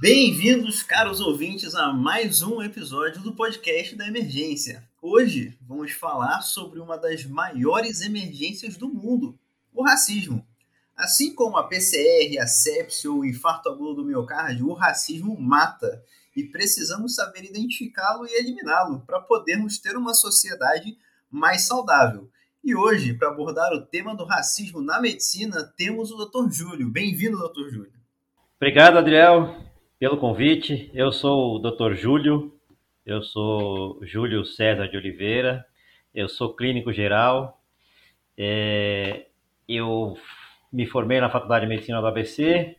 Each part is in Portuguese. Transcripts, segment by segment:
Bem-vindos, caros ouvintes, a mais um episódio do podcast da emergência. Hoje vamos falar sobre uma das maiores emergências do mundo, o racismo. Assim como a PCR, a sepsia ou o infarto agudo do miocárdio, o racismo mata e precisamos saber identificá-lo e eliminá-lo para podermos ter uma sociedade mais saudável. E hoje, para abordar o tema do racismo na medicina, temos o Dr. Júlio. Bem-vindo, Dr. Júlio. Obrigado, Adriel, pelo convite. Eu sou o Dr. Júlio, eu sou Júlio César de Oliveira, eu sou clínico geral. É, eu me formei na Faculdade de Medicina do ABC,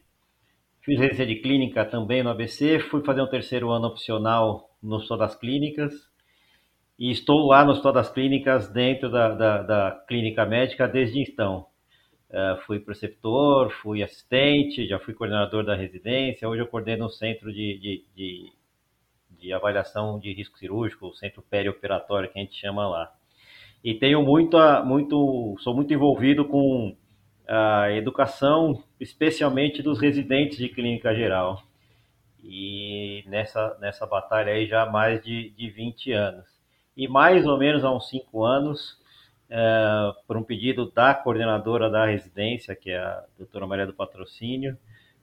fiz residência de clínica também no ABC, fui fazer um terceiro ano opcional no Hospital das Clínicas e estou lá no Hospital das Clínicas, dentro da, da, da clínica médica desde então. Uh, fui preceptor, fui assistente, já fui coordenador da residência, hoje eu coordeno o centro de, de, de, de avaliação de risco cirúrgico, o centro perioperatório que a gente chama lá. E tenho muito, muito sou muito envolvido com a educação, especialmente dos residentes de clínica geral. E nessa, nessa batalha aí já há mais de, de 20 anos e mais ou menos há uns cinco anos, é, por um pedido da coordenadora da residência, que é a doutora Maria do Patrocínio,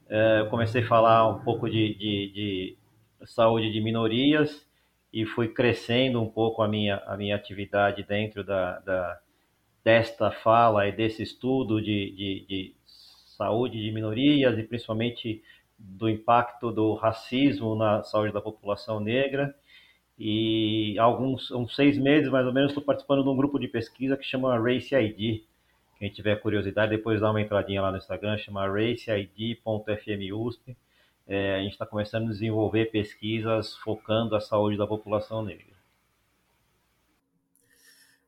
é, eu comecei a falar um pouco de, de, de, saúde de minorias e fui crescendo um pouco a minha, a minha atividade dentro da, da desta fala e desse estudo de, de, de saúde de minorias e principalmente do impacto do racismo na saúde da população negra e há alguns uns seis meses mais ou menos estou participando de um grupo de pesquisa que chama Race ID. Quem tiver curiosidade, depois dá uma entradinha lá no Instagram, chama raceid.fmusp. É, a gente está começando a desenvolver pesquisas focando a saúde da população negra.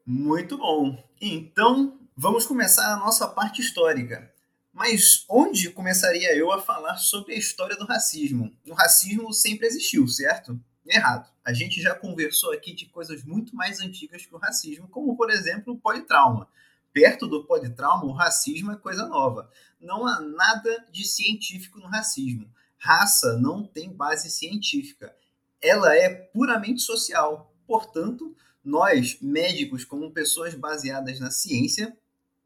Muito bom. Então, vamos começar a nossa parte histórica. Mas onde começaria eu a falar sobre a história do racismo? O racismo sempre existiu, certo? Errado. A gente já conversou aqui de coisas muito mais antigas que o racismo, como por exemplo o politrauma. Perto do politrauma, o racismo é coisa nova. Não há nada de científico no racismo. Raça não tem base científica. Ela é puramente social. Portanto, nós, médicos, como pessoas baseadas na ciência,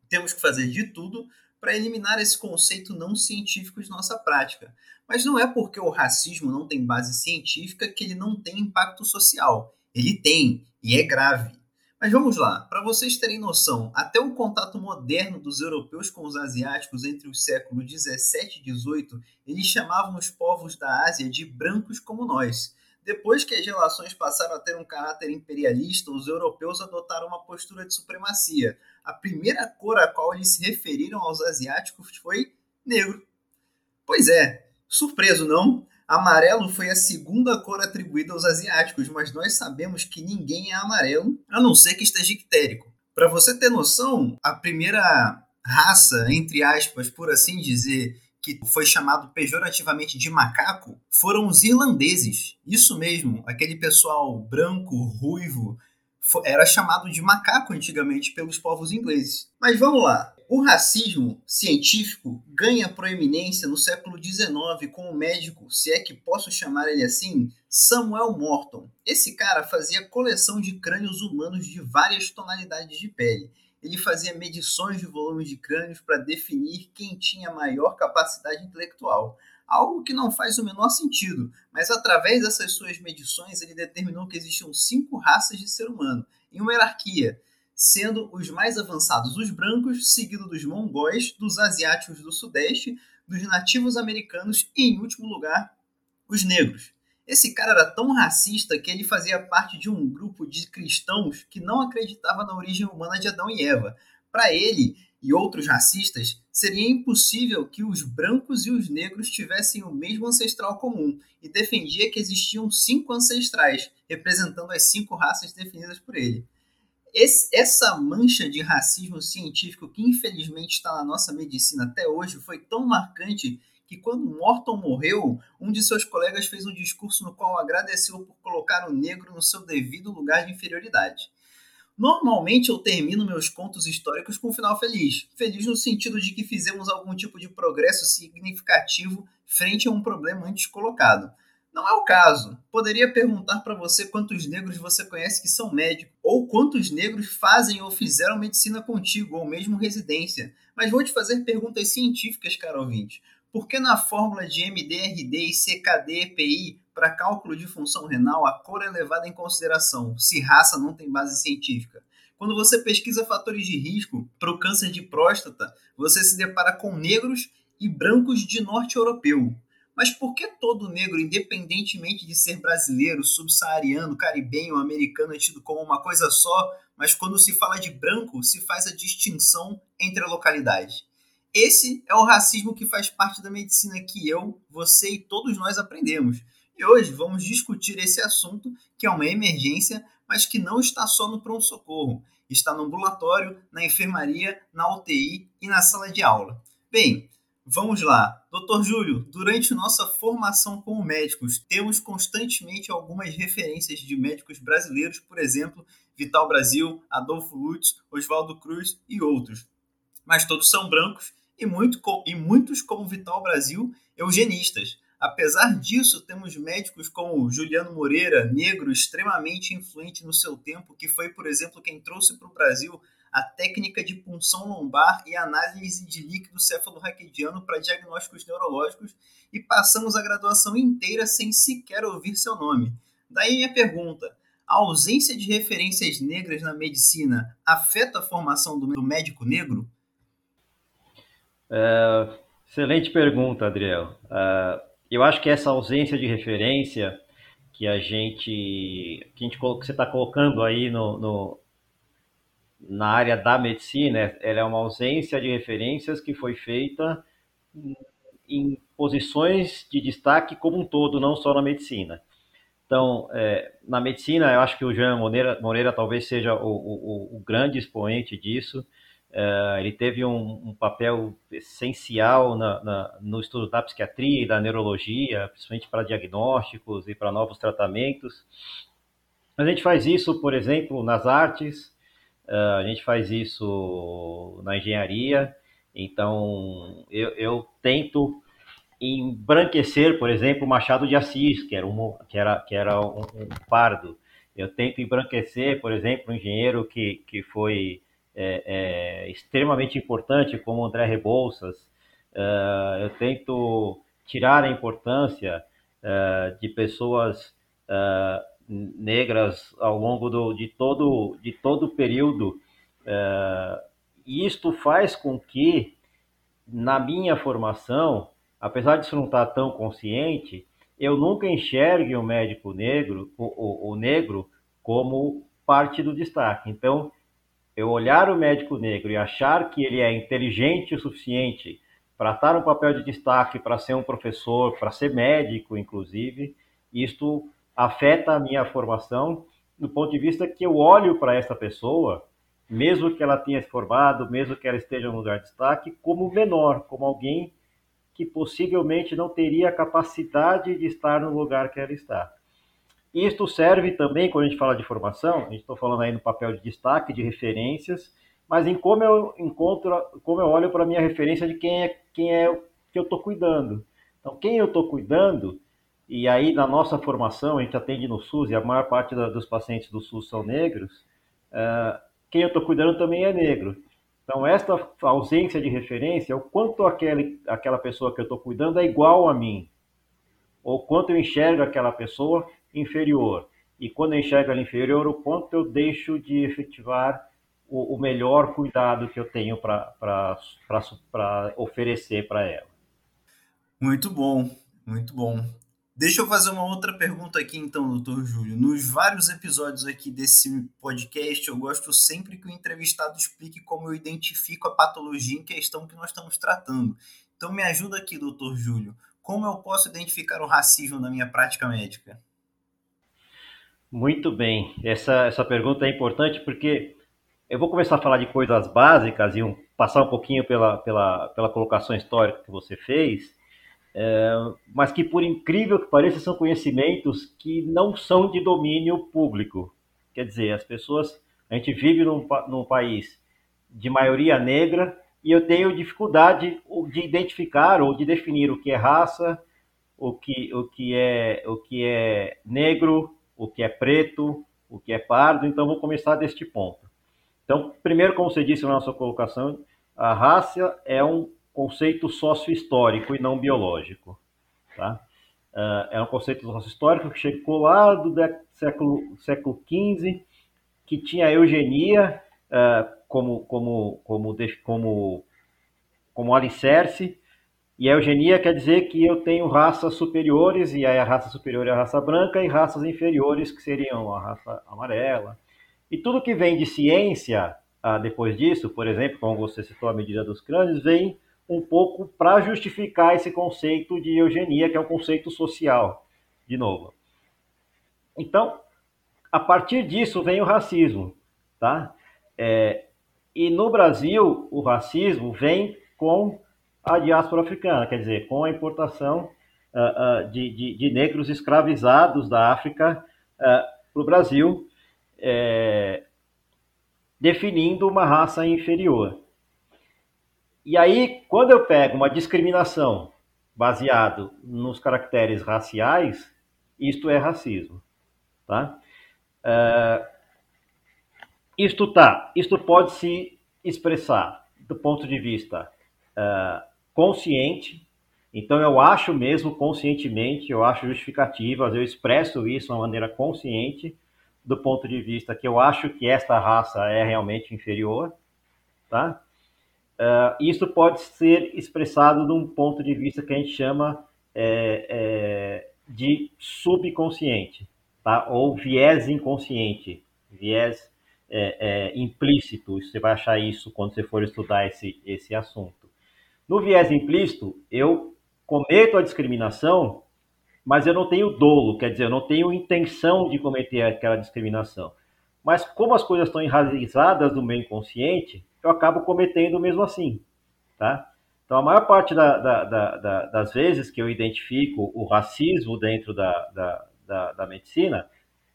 temos que fazer de tudo para eliminar esse conceito não científico de nossa prática. Mas não é porque o racismo não tem base científica que ele não tem impacto social. Ele tem, e é grave. Mas vamos lá, para vocês terem noção, até o contato moderno dos europeus com os asiáticos entre os séculos 17 e 18, eles chamavam os povos da Ásia de brancos como nós. Depois que as relações passaram a ter um caráter imperialista, os europeus adotaram uma postura de supremacia. A primeira cor a qual eles se referiram aos asiáticos foi negro. Pois é, Surpreso, não? Amarelo foi a segunda cor atribuída aos asiáticos, mas nós sabemos que ninguém é amarelo, a não ser que esteja ictérico. Para você ter noção, a primeira raça, entre aspas, por assim dizer, que foi chamado pejorativamente de macaco, foram os irlandeses. Isso mesmo, aquele pessoal branco, ruivo, era chamado de macaco antigamente pelos povos ingleses. Mas vamos lá. O racismo científico ganha proeminência no século XIX com o médico, se é que posso chamar ele assim, Samuel Morton. Esse cara fazia coleção de crânios humanos de várias tonalidades de pele. Ele fazia medições de volumes de crânios para definir quem tinha maior capacidade intelectual. Algo que não faz o menor sentido, mas através dessas suas medições ele determinou que existiam cinco raças de ser humano, em uma hierarquia sendo os mais avançados os brancos, seguido dos mongóis, dos asiáticos do sudeste, dos nativos americanos e, em último lugar, os negros. Esse cara era tão racista que ele fazia parte de um grupo de cristãos que não acreditava na origem humana de Adão e Eva. Para ele e outros racistas, seria impossível que os brancos e os negros tivessem o mesmo ancestral comum e defendia que existiam cinco ancestrais, representando as cinco raças definidas por ele. Esse, essa mancha de racismo científico que infelizmente está na nossa medicina até hoje foi tão marcante que quando Morton morreu, um de seus colegas fez um discurso no qual agradeceu por colocar o negro no seu devido lugar de inferioridade. Normalmente eu termino meus contos históricos com um final feliz. Feliz no sentido de que fizemos algum tipo de progresso significativo frente a um problema antes colocado. Não é o caso. Poderia perguntar para você quantos negros você conhece que são médicos, ou quantos negros fazem ou fizeram medicina contigo, ou mesmo residência. Mas vou te fazer perguntas científicas, caro ouvinte. Por que na fórmula de MDRD e CKD-EPI para cálculo de função renal, a cor é levada em consideração, se raça não tem base científica. Quando você pesquisa fatores de risco para o câncer de próstata, você se depara com negros e brancos de norte europeu. Mas por que todo negro, independentemente de ser brasileiro, subsaariano, caribenho, americano, é tido como uma coisa só, mas quando se fala de branco, se faz a distinção entre a localidade? Esse é o racismo que faz parte da medicina que eu, você e todos nós aprendemos. E hoje vamos discutir esse assunto, que é uma emergência, mas que não está só no pronto-socorro. Está no ambulatório, na enfermaria, na UTI e na sala de aula. Bem, vamos lá. Doutor Júlio, durante nossa formação como médicos, temos constantemente algumas referências de médicos brasileiros, por exemplo, Vital Brasil, Adolfo Lutz, Oswaldo Cruz e outros. Mas todos são brancos e, muito, e muitos, como Vital Brasil, eugenistas Apesar disso, temos médicos como Juliano Moreira, negro extremamente influente no seu tempo, que foi, por exemplo, quem trouxe para o Brasil a técnica de punção lombar e análise de líquido cefalorraquidiano para diagnósticos neurológicos e passamos a graduação inteira sem sequer ouvir seu nome. Daí minha pergunta: a ausência de referências negras na medicina afeta a formação do médico negro? É, excelente pergunta, Adriel. Uh, eu acho que essa ausência de referência que a gente que, a gente, que você está colocando aí no, no, na área da medicina, ela é uma ausência de referências que foi feita em posições de destaque como um todo, não só na medicina. Então, é, na medicina, eu acho que o Jean Moreira, Moreira talvez seja o, o, o grande expoente disso. Uh, ele teve um, um papel essencial na, na, no estudo da psiquiatria e da neurologia, principalmente para diagnósticos e para novos tratamentos. A gente faz isso, por exemplo, nas artes, uh, a gente faz isso na engenharia. Então, eu, eu tento embranquecer, por exemplo, Machado de Assis, que era um, que era, que era um, um pardo. Eu tento embranquecer, por exemplo, um engenheiro que, que foi é, é, extremamente importante, como André Rebouças. Uh, eu tento tirar a importância uh, de pessoas uh, negras ao longo do, de, todo, de todo o período. e isto faz com que, na minha formação, apesar de isso não estar tão consciente, eu nunca enxergue o médico negro, o, o, o negro, como parte do destaque. Então, eu olhar o médico negro e achar que ele é inteligente o suficiente para estar um papel de destaque, para ser um professor, para ser médico, inclusive, isto afeta a minha formação do ponto de vista que eu olho para essa pessoa, mesmo que ela tenha se formado, mesmo que ela esteja no lugar de destaque, como menor, como alguém que possivelmente não teria a capacidade de estar no lugar que ela está. Isto serve também, quando a gente fala de formação, a gente está falando aí no papel de destaque, de referências, mas em como eu encontro, como eu olho para a minha referência de quem é, quem é que eu estou cuidando. Então, quem eu estou cuidando, e aí na nossa formação, a gente atende no SUS, e a maior parte da, dos pacientes do SUS são negros, uh, quem eu estou cuidando também é negro. Então, esta ausência de referência, é o quanto aquele, aquela pessoa que eu estou cuidando é igual a mim, ou quanto eu enxergo aquela pessoa inferior. E quando eu enxergo ela inferior, o quanto eu deixo de efetivar o, o melhor cuidado que eu tenho para oferecer para ela. Muito bom, muito bom. Deixa eu fazer uma outra pergunta aqui, então, doutor Júlio. Nos vários episódios aqui desse podcast, eu gosto sempre que o entrevistado explique como eu identifico a patologia em questão que nós estamos tratando. Então, me ajuda aqui, doutor Júlio. Como eu posso identificar o racismo na minha prática médica? Muito bem. Essa, essa pergunta é importante porque eu vou começar a falar de coisas básicas e um, passar um pouquinho pela, pela, pela colocação histórica que você fez, é, mas que, por incrível que pareça, são conhecimentos que não são de domínio público. Quer dizer, as pessoas A gente vive num, num país de maioria negra e eu tenho dificuldade de identificar ou de definir o que é raça, o que, o que, é, o que é negro, o que é preto, o que é pardo. Então, vou começar deste ponto. Então, primeiro, como você disse na sua colocação, a raça é um conceito sócio-histórico e não biológico. Tá? Uh, é um conceito sócio-histórico que chegou lá do século, século XV, que tinha a eugenia uh, como, como, como, como, como alicerce, e a eugenia quer dizer que eu tenho raças superiores, e aí a raça superior é a raça branca, e raças inferiores, que seriam a raça amarela. E tudo que vem de ciência, uh, depois disso, por exemplo, como você citou a medida dos crânios, vem um pouco para justificar esse conceito de eugenia, que é um conceito social, de novo. Então, a partir disso vem o racismo, tá? É, e no Brasil, o racismo vem com a diáspora africana, quer dizer, com a importação uh, uh, de, de, de, negros escravizados da África uh, para o Brasil, é, definindo uma raça inferior. E aí, quando eu pego uma discriminação baseado nos caracteres raciais, isto é racismo, tá? Isto tá, isto pode se expressar do ponto de vista uh, consciente. Então eu acho mesmo conscientemente, eu acho justificativas, eu expresso isso de uma maneira consciente do ponto de vista que eu acho que esta raça é realmente inferior, tá? Uh, isso pode ser expressado de um ponto de vista que a gente chama é, é, de subconsciente, tá? ou viés inconsciente, viés é, é, implícito. Você vai achar isso quando você for estudar esse, esse assunto. No viés implícito, eu cometo a discriminação, mas eu não tenho dolo, quer dizer, eu não tenho intenção de cometer aquela discriminação. Mas como as coisas estão enraizadas no meu inconsciente, eu acabo cometendo mesmo assim, tá? Então, a maior parte da, da, da, das vezes que eu identifico o racismo dentro da, da medicina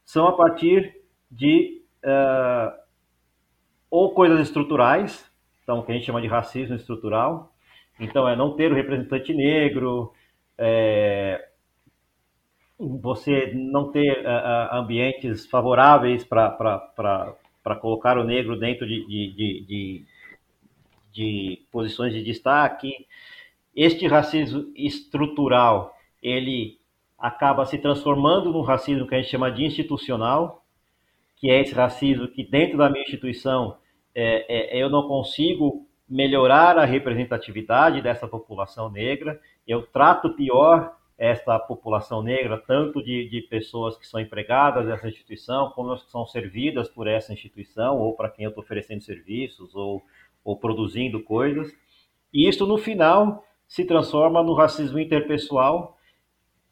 são a partir de uh, ou coisas estruturais, então, que a gente chama de racismo estrutural. Então, é não ter o representante negro, é, você não ter uh, ambientes favoráveis para colocar o negro dentro de, de, de, de, posições de destaque. Este racismo estrutural, ele acaba se transformando num racismo que a gente chama de institucional, que é esse racismo que dentro da minha instituição é, é, eu não consigo melhorar a representatividade dessa população negra, eu trato pior esta população negra, tanto de, de pessoas que são empregadas dessa instituição, como as que são servidas por essa instituição, ou para quem eu estou oferecendo serviços, ou, ou produzindo coisas. E isso, no final, se transforma no racismo interpessoal,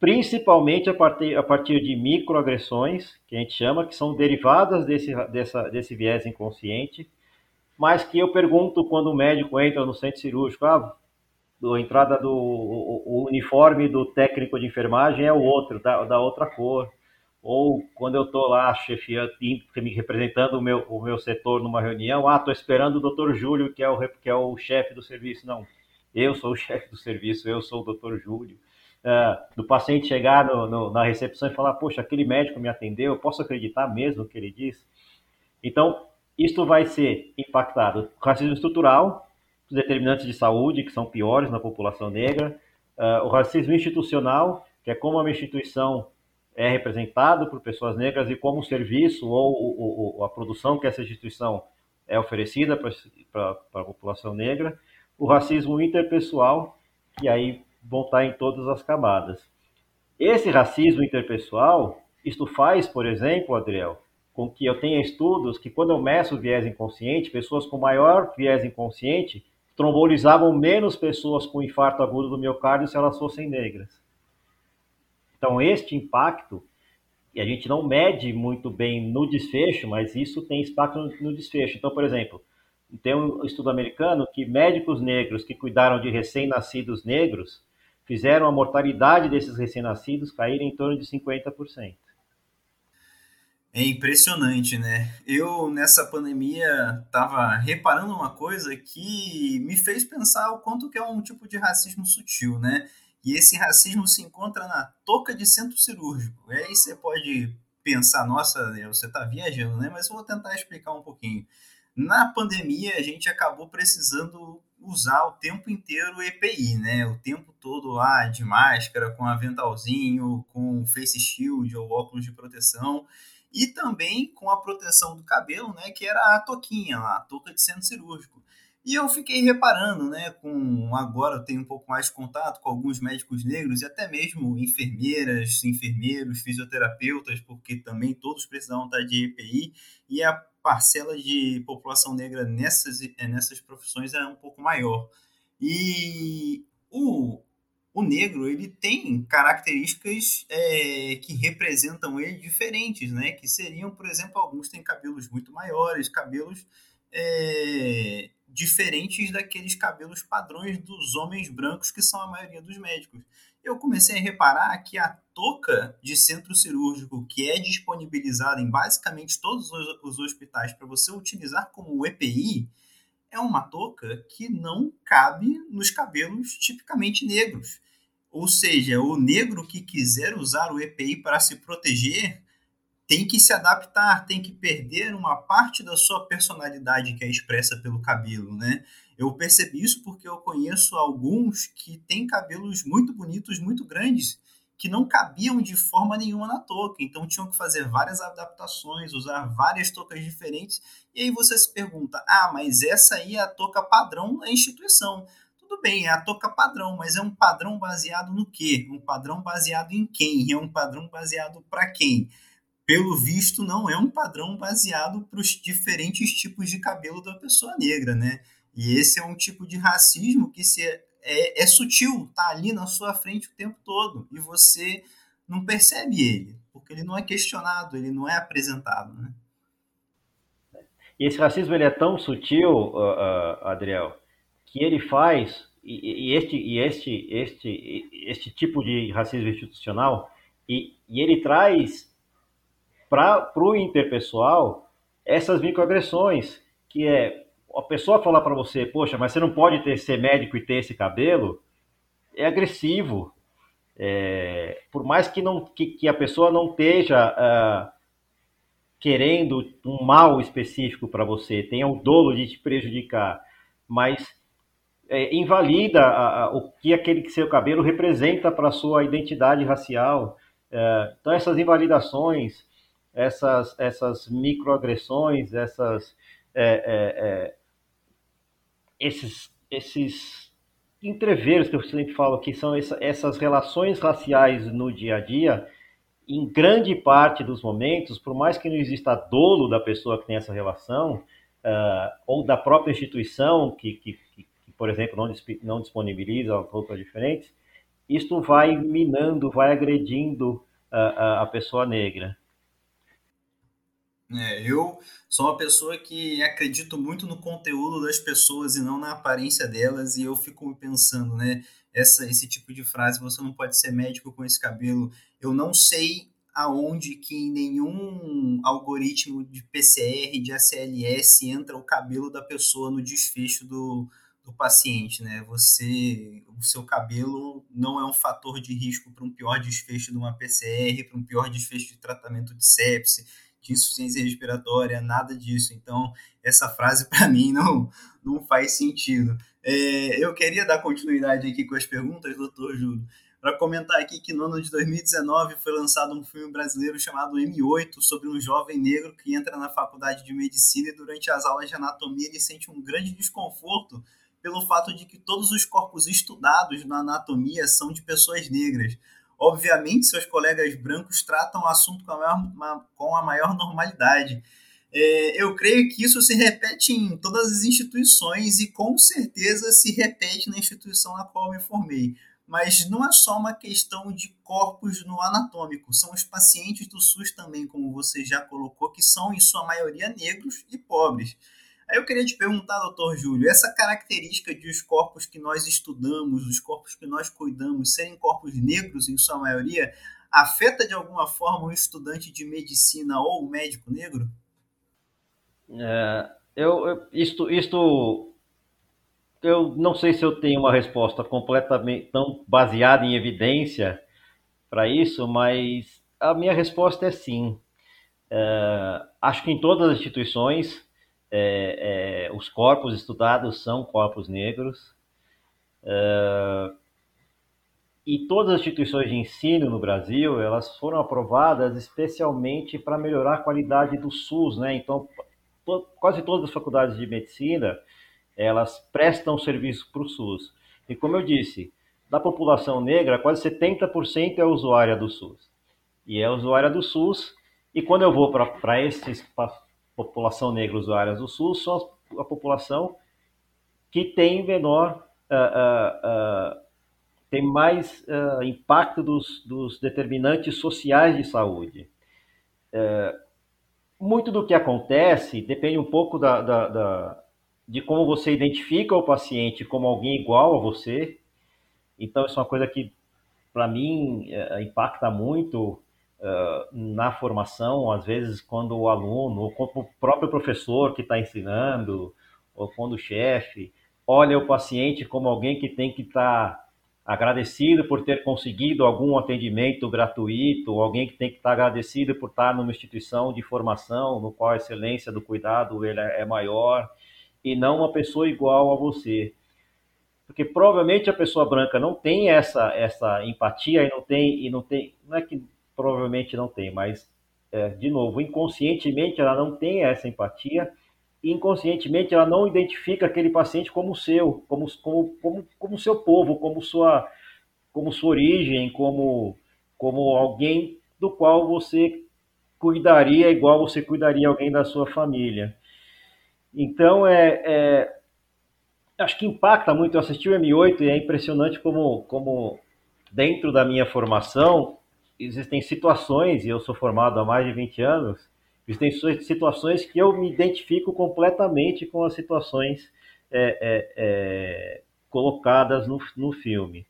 principalmente a partir, a partir de microagressões, que a gente chama, que são derivadas desse, dessa, desse viés inconsciente, mas que eu pergunto quando o médico entra no centro cirúrgico, ah, a entrada do o, o uniforme do técnico de enfermagem é o outro, da, da outra cor. Ou quando eu estou lá chefiando, me representando o meu, o meu setor numa reunião, ah, estou esperando o doutor Júlio, que é o, que é o chefe do serviço. Não, eu sou o chefe do serviço, eu sou o doutor Júlio. Uh, do paciente chegar no, no, na recepção e falar, poxa, aquele médico me atendeu, eu posso acreditar mesmo no que ele diz? Então, isto vai ser impactado. Racismo estrutural, os determinantes de saúde, que são piores na população negra, uh, o racismo institucional, que é como uma instituição é representada por pessoas negras e como o serviço ou, a produção que essa instituição é oferecida para a população negra, o racismo interpessoal, que aí vão estar em todas as camadas. Esse racismo interpessoal, isto faz, por exemplo, Adriel, com que eu tenha estudos que quando eu meço o viés inconsciente, pessoas com maior viés inconsciente trombolizavam menos pessoas com infarto agudo do miocárdio se elas fossem negras. Então, este impacto, e a gente não mede muito bem no desfecho, mas isso tem impacto no desfecho. Então, por exemplo, tem um estudo americano que médicos negros que cuidaram de recém-nascidos negros fizeram a mortalidade desses recém-nascidos cair em torno de 50%. É impressionante, né? Eu, nessa pandemia, estava reparando uma coisa que me fez pensar o quanto que é um tipo de racismo sutil, né? E esse racismo se encontra na touca de centro cirúrgico. E aí você pode pensar, nossa, você está viajando, né? Mas eu vou tentar explicar um pouquinho. Na pandemia, a gente acabou precisando usar o tempo inteiro o EPI, né? O tempo todo lá de máscara, com aventalzinho, com face shield ou óculos de proteção e também com a proteção do cabelo, né, que era a toquinha a touca de centro cirúrgico. E eu fiquei reparando, né, com agora eu tenho um pouco mais de contato com alguns médicos negros e até mesmo enfermeiras, enfermeiros, fisioterapeutas, porque também todos precisavam estar de EPI e a parcela de população negra nessas, nessas profissões é um pouco maior. E o, o negro ele tem características é, que representam ele diferentes, né? Que seriam, por exemplo, alguns têm cabelos muito maiores, cabelos é, diferentes daqueles cabelos padrões dos homens brancos que são a maioria dos médicos. Eu comecei a reparar que a touca de centro cirúrgico, que é disponibilizada em basicamente todos os hospitais para você utilizar como EPI, é uma touca que não cabe nos cabelos tipicamente negros. Ou seja, o negro que quiser usar o EPI para se proteger tem que se adaptar, tem que perder uma parte da sua personalidade que é expressa pelo cabelo, né? Eu percebi isso porque eu conheço alguns que têm cabelos muito bonitos, muito grandes, que não cabiam de forma nenhuma na touca. Então tinham que fazer várias adaptações, usar várias toucas diferentes. E aí você se pergunta: ah, mas essa aí é a touca padrão da instituição tudo bem, é a touca padrão, mas é um padrão baseado no quê? Um padrão baseado em quem? É um padrão baseado para quem? Pelo visto, não é um padrão baseado para os diferentes tipos de cabelo da pessoa negra, né? E esse é um tipo de racismo que se é, é, é sutil, tá ali na sua frente o tempo todo e você não percebe ele, porque ele não é questionado, ele não é apresentado, né? E esse racismo ele é tão sutil, uh, uh, Adriel, que ele faz e, e, este e este este este tipo de racismo institucional e, e ele traz para o interpessoal essas microagressões que é a pessoa falar para você poxa mas você não pode ter ser médico e ter esse cabelo é agressivo. É, por mais que não que, que a pessoa não esteja uh, querendo um mal específico para você tenha o dolo de te prejudicar mas é, invalida a, a, o que aquele seu cabelo representa para a sua identidade racial. É, então, essas invalidações, essas, essas microagressões, essas, é, é, é esses, esses entreveros que eu sempre falo, que são essa, essas relações raciais no dia a dia, em grande parte dos momentos, por mais que não exista dolo da pessoa que tem essa relação, uh, ou da própria instituição que, que, por exemplo, não, não disponibiliza roupas diferentes, isto vai minando, vai agredindo a, a, a pessoa negra. É, eu sou uma pessoa que acredito muito no conteúdo das pessoas e não na aparência delas, e eu fico pensando, né? Essa, esse tipo de frase, você não pode ser médico com esse cabelo. Eu não sei aonde que nenhum algoritmo de PCR, de ACLS, entra o cabelo da pessoa no desfecho do, do paciente, né? Você, o seu cabelo não é um fator de risco para um pior desfecho de uma PCR, para um pior desfecho de tratamento de sepse, de insuficiência respiratória, nada disso. Então, essa frase para mim não, não faz sentido. É, eu queria dar continuidade aqui com as perguntas, doutor Júlio, para comentar aqui que no ano de 2019 foi lançado um filme brasileiro chamado M8 sobre um jovem negro que entra na faculdade de medicina e durante as aulas de anatomia ele sente um grande desconforto pelo fato de que todos os corpos estudados na anatomia são de pessoas negras. Obviamente, seus colegas brancos tratam o assunto com a maior, com a maior normalidade. É, eu creio que isso se repete em todas as instituições e com certeza se repete na instituição na qual me formei. Mas não é só uma questão de corpos no anatômico, são os pacientes do SUS também, como você já colocou, que são em sua maioria negros e pobres. Aí eu queria te perguntar, doutor Júlio, essa característica de os corpos que nós estudamos, os corpos que nós cuidamos, serem corpos negros em sua maioria, afeta de alguma forma o estudante de medicina ou o médico negro? É, eu, eu, isto, isto, eu não sei se eu tenho uma resposta completamente tão baseada em evidência para isso, mas a minha resposta é sim. É, acho que em todas as instituições é, é os corpos estudados são corpos negros. É, e todas as instituições de ensino no Brasil, elas foram aprovadas especialmente para melhorar a qualidade do SUS, né? Então, to, quase todas as faculdades de medicina, elas prestam serviço para o SUS. E como eu disse, da população negra, quase 70% é usuária do SUS. E é usuária do SUS, e quando eu vou para esses população negra usuária do SUS, são a população que tem menor uh, uh, uh, tem mais impacto dos, dos, determinantes sociais de saúde. Uh, muito do que acontece depende um pouco da, da, da, de como você identifica o paciente como alguém igual a você. Então, isso é uma coisa que, para mim, uh, impacta muito na formação, às vezes, quando o aluno, ou o próprio professor que está ensinando, ou quando o chefe, olha o paciente como alguém que tem que estar. Tá agradecido por ter conseguido algum atendimento gratuito, alguém que tem que estar agradecido por estar numa instituição de formação no qual a excelência do cuidado ele é maior e não uma pessoa igual a você. Porque provavelmente a pessoa branca não tem essa essa empatia e não tem e não tem, não é que provavelmente não tem, mas é, de novo, inconscientemente ela não tem essa empatia inconscientemente ela não identifica aquele paciente como seu, como como como, como seu povo, como sua como sua origem, como como alguém do qual você cuidaria igual você cuidaria alguém da sua família. Então é, é acho que impacta muito. Eu assisti o M8 e é impressionante como como dentro da minha formação existem situações e eu sou formado há mais de 20 anos Existem situações que eu me identifico completamente com as situações é, é, é, colocadas no, no filme.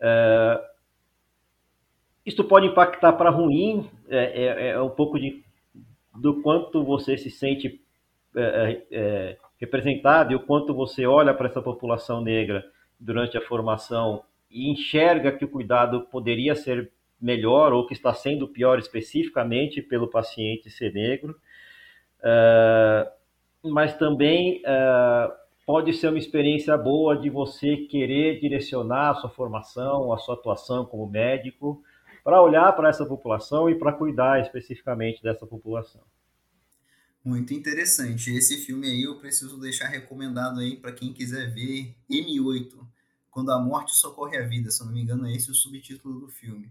É, isso pode impactar para ruim, é, é, é, um pouco de, do quanto você se sente representado e o quanto você olha para essa população negra durante a formação e enxerga que o cuidado poderia ser melhor ou que está sendo pior especificamente pelo paciente ser negro, uh, mas também uh, pode ser uma experiência boa de você querer direcionar a sua formação, a sua atuação como médico, para olhar para essa população e para cuidar especificamente dessa população. Muito interessante. Esse filme aí eu preciso deixar recomendado aí para quem quiser ver M8, quando a morte socorre a vida, se eu não me engano, é esse o subtítulo do filme.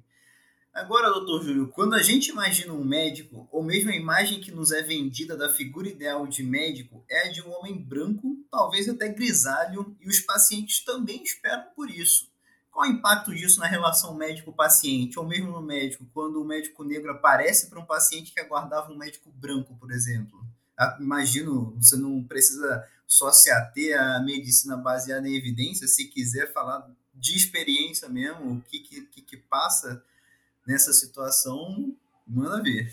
Agora, doutor Júlio, quando a gente imagina um médico, ou mesmo a imagem que nos é vendida da figura ideal de médico é a de um homem branco, talvez até grisalho, e os pacientes também esperam por isso. Qual o impacto disso na relação médico-paciente, ou mesmo no médico, quando o médico negro aparece para um paciente que aguardava um médico branco, por exemplo? Ah, imagino, você não precisa só se ater à medicina baseada em evidência, se quiser falar de experiência mesmo, o que, que, que passa nessa situação, manda ver.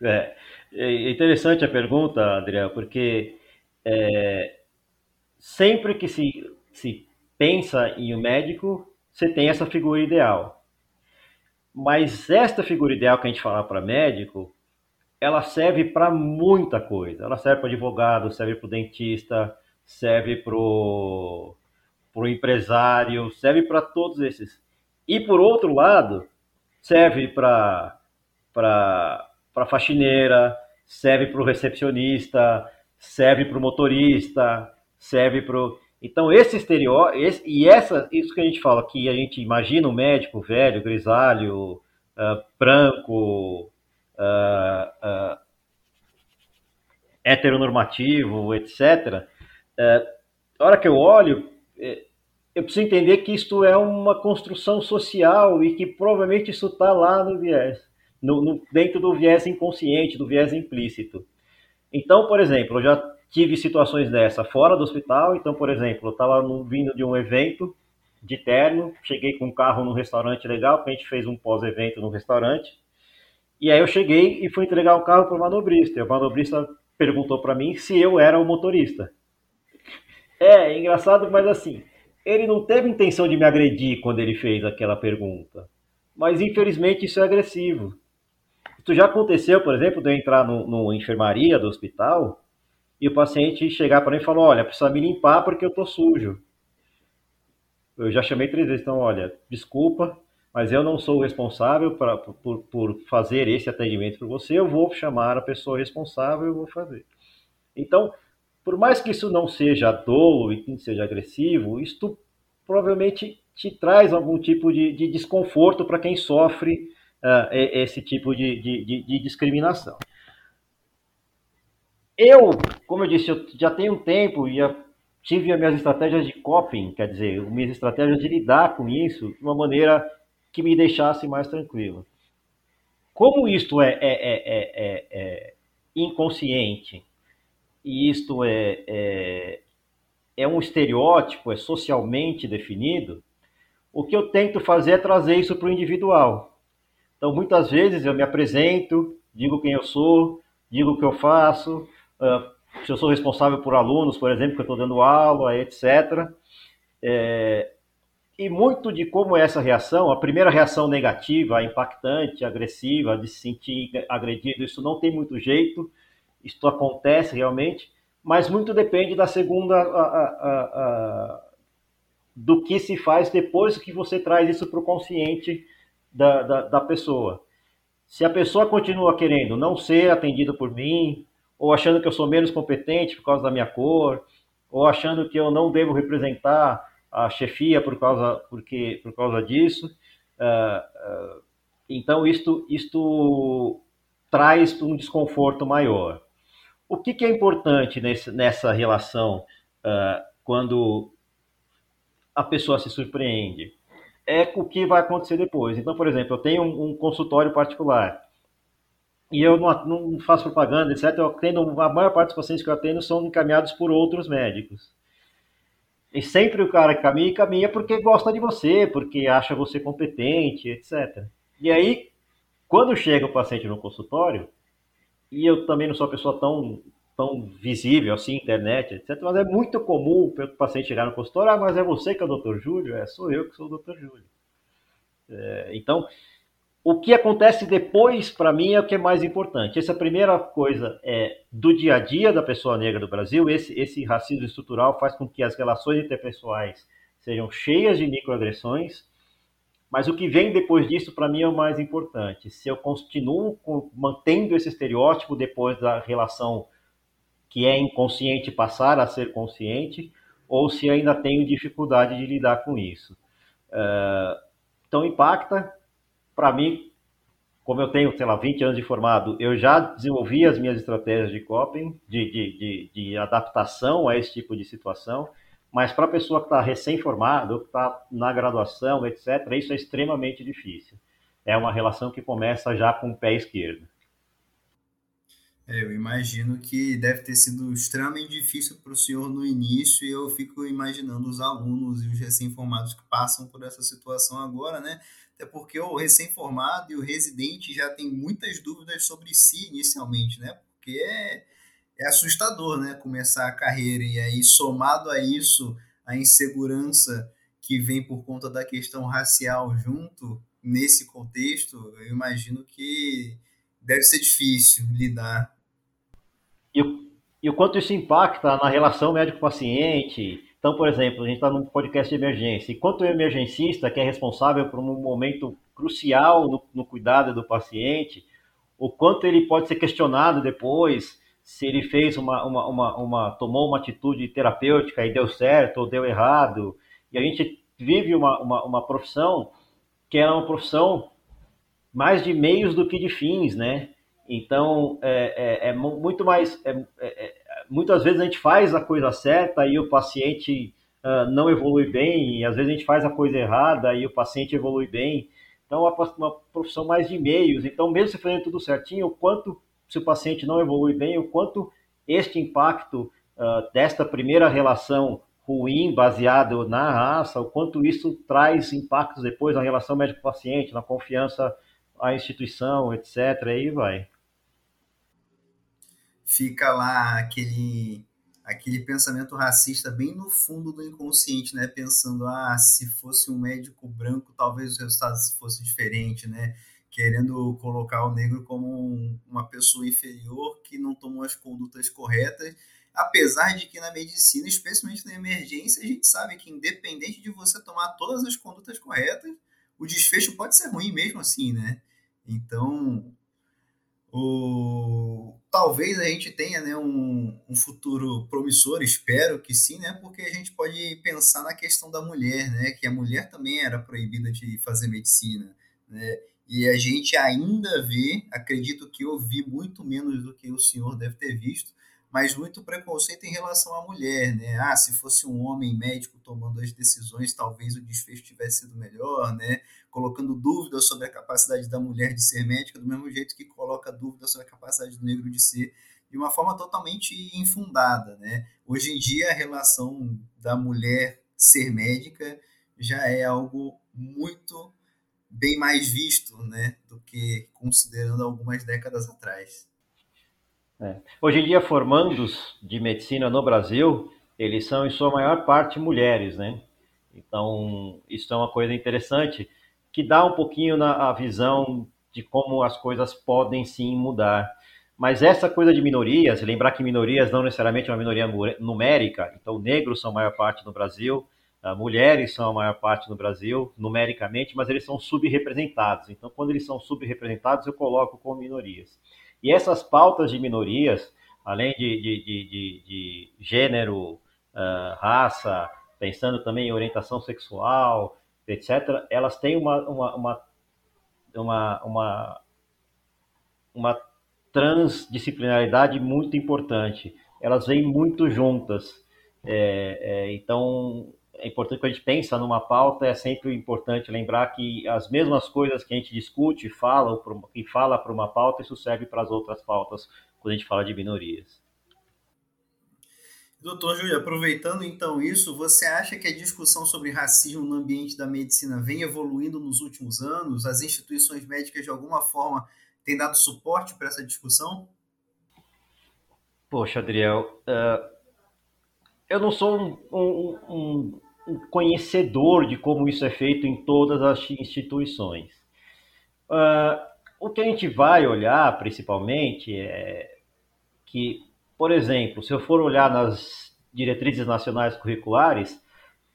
É, é interessante a pergunta, Adriel, porque é, sempre que se, se pensa em um médico, você tem essa figura ideal. Mas esta figura ideal que a gente fala para médico, ela serve para muita coisa. Ela serve para advogado, serve para o dentista, serve para o empresário, serve para todos esses. E por outro lado, serve para para faxineira, serve para o recepcionista, serve para o motorista, serve para então esse exterior esse, e essa isso que a gente fala que a gente imagina um médico velho, grisalho, uh, branco, uh, uh, heteronormativo, etc. Uh, a hora que eu olho eh, eu preciso entender que isto é uma construção social e que provavelmente isso está lá no viés, no, no, dentro do viés inconsciente, do viés implícito. Então, por exemplo, eu já tive situações dessa fora do hospital. Então, por exemplo, eu estava vindo de um evento de terno, cheguei com um carro num restaurante legal, porque a gente fez um pós-evento no restaurante. E aí eu cheguei e fui entregar o carro para o manobrista. E o manobrista perguntou para mim se eu era o motorista. É, é engraçado, mas assim, ele não teve intenção de me agredir quando ele fez aquela pergunta. Mas infelizmente isso é agressivo. Isso já aconteceu, por exemplo, de eu entrar no enfermaria do hospital e o paciente chegar para mim e falar: Olha, precisa me limpar porque eu tô sujo. Eu já chamei três vezes, então, olha, desculpa, mas eu não sou o responsável pra, por, por fazer esse atendimento para você. Eu vou chamar a pessoa responsável e vou fazer. Então, por mais que isso não seja dolo e que não seja agressivo, isto provavelmente te traz algum tipo de, de desconforto para quem sofre uh, esse tipo de, de, de, discriminação. Eu, como eu disse, eu já tenho um tempo e tive as minhas estratégias de coping, quer dizer, minhas estratégias de lidar com isso de uma maneira que me deixasse mais tranquilo. Como isto é, é, é, é inconsciente e isto é, é um estereótipo, é socialmente definido, o que eu tento fazer é trazer isso para o individual. Então, muitas vezes eu me apresento, digo quem eu sou, digo o que eu faço, uh, se eu sou responsável por alunos, por exemplo, que eu estou dando aula, etc. É, e muito de como é essa reação, a primeira reação negativa, impactante, agressiva, de se sentir agredido, isso não tem muito jeito, isso acontece realmente, mas muito depende da segunda, a, a, a, do que se faz depois que você traz isso para o consciente da, da, da pessoa. Se a pessoa continua querendo não ser atendida por mim, ou achando que eu sou menos competente por causa da minha cor, ou achando que eu não devo representar a chefia por causa, porque, por causa disso. Uh, uh, então, isto, isto traz um desconforto maior. O que, que é importante nesse, nessa relação uh, quando a pessoa se surpreende? É o que vai acontecer depois. Então, por exemplo, eu tenho um, um consultório particular e eu não, não, faço propaganda, etc. Eu atendo, a maior parte dos pacientes que eu atendo são encaminhados por outros médicos. E sempre o cara caminha, caminha porque gosta de você, porque acha você competente, etc. E aí, quando chega o paciente no consultório, e eu também não sou uma pessoa tão, tão visível assim, internet, etc. Mas é muito comum o paciente chegar no consultório, ah, mas é você que é o doutor Júlio? É, sou eu que sou o doutor Júlio. É, então, o que acontece depois, para mim, é o que é mais importante. Essa primeira coisa é do dia a dia da pessoa negra do Brasil, esse, esse racismo estrutural faz com que as relações interpessoais sejam cheias de microagressões, mas o que vem depois disso, para mim, é o mais importante. Se eu continuo mantendo esse estereótipo depois da relação que é inconsciente passar a ser consciente, ou se ainda tenho dificuldade de lidar com isso. Uh, então, impacta. Para mim, como eu tenho, sei lá, 20 anos de formado, eu já desenvolvi as minhas estratégias de coping, de, de, de, de adaptação a esse tipo de situação. Mas para a pessoa que está recém-formada, que está na graduação, etc., isso é extremamente difícil. É uma relação que começa já com o pé esquerdo. É, eu imagino que deve ter sido extremamente difícil para o senhor no início, e eu fico imaginando os alunos e os recém-formados que passam por essa situação agora, né? Até porque o recém-formado e o residente já tem muitas dúvidas sobre si inicialmente, né? Porque é é assustador, né? Começar a carreira e aí somado a isso a insegurança que vem por conta da questão racial junto nesse contexto, eu imagino que deve ser difícil lidar. E o, quanto isso impacta na relação médico-paciente? Então, por exemplo, a gente está num podcast de emergência. E quanto o emergencista, que é responsável por um momento crucial no, no cuidado do paciente, o quanto ele pode ser questionado depois, se ele fez uma, uma, uma, uma, tomou uma atitude terapêutica e deu certo ou deu errado. E a gente vive uma, uma, uma profissão que é uma profissão mais de meios do que de fins, né? Então, é, é, é muito mais. É, é, é, muitas vezes a gente faz a coisa certa e o paciente uh, não evolui bem, e às vezes a gente faz a coisa errada e o paciente evolui bem. Então, é uma, uma profissão mais de meios. Então, mesmo se fazendo tudo certinho, o quanto se o paciente não evolui bem, o quanto este impacto uh, desta primeira relação ruim baseado na raça, o quanto isso traz impactos depois na relação médico-paciente, na confiança à instituição, etc. Aí vai. Fica lá aquele aquele pensamento racista bem no fundo do inconsciente, né? Pensando, ah, se fosse um médico branco, talvez os resultados fossem diferentes, né? Querendo colocar o negro como um, uma pessoa inferior que não tomou as condutas corretas, apesar de que na medicina, especialmente na emergência, a gente sabe que independente de você tomar todas as condutas corretas, o desfecho pode ser ruim mesmo assim, né? Então, o... talvez a gente tenha né, um, um, futuro promissor, espero que sim, né, porque a gente pode pensar na questão da mulher, né, que a mulher também era proibida de fazer medicina, né, e a gente ainda vê, acredito que eu vi muito menos do que o senhor deve ter visto, mas muito preconceito em relação à mulher, né? Ah, se fosse um homem médico tomando as decisões, talvez o desfecho tivesse sido melhor, né? Colocando dúvidas sobre a capacidade da mulher de ser médica, do mesmo jeito que coloca dúvidas sobre a capacidade do negro de ser, de uma forma totalmente infundada, né? Hoje em dia, a relação da mulher ser médica já é algo muito bem mais visto, né, do que considerando algumas décadas atrás. É. Hoje em dia, formandos de medicina no Brasil, eles são em sua maior parte mulheres, né? Então, isso é uma coisa interessante que dá um pouquinho na a visão de como as coisas podem sim mudar. Mas essa coisa de minorias, lembrar que minorias não necessariamente é uma minoria numérica, então negros são a maior parte no Brasil, mulheres são a maior parte no Brasil, numericamente, mas eles são subrepresentados. Então, quando eles são subrepresentados, eu coloco como minorias. E essas pautas de minorias, além de, de, de, de gênero, uh, raça, pensando também em orientação sexual, etc., elas têm uma, uma, uma, uma, uma, uma transdisciplinaridade muito importante. Elas vêm muito juntas. É, é, então, é importante quando a gente pensa numa pauta, é sempre importante lembrar que as mesmas coisas que a gente discute fala, e fala para uma pauta, isso serve para as outras pautas quando a gente fala de minorias. Doutor Júlio, aproveitando então isso, você acha que a discussão sobre racismo no ambiente da medicina vem evoluindo nos últimos anos? As instituições médicas, de alguma forma, têm dado suporte para essa discussão? Poxa, Adriel, uh, eu não sou um, um, um, um conhecedor de como isso é feito em todas as instituições. Uh, o que a gente vai olhar principalmente é que, por exemplo, se eu for olhar nas diretrizes nacionais curriculares,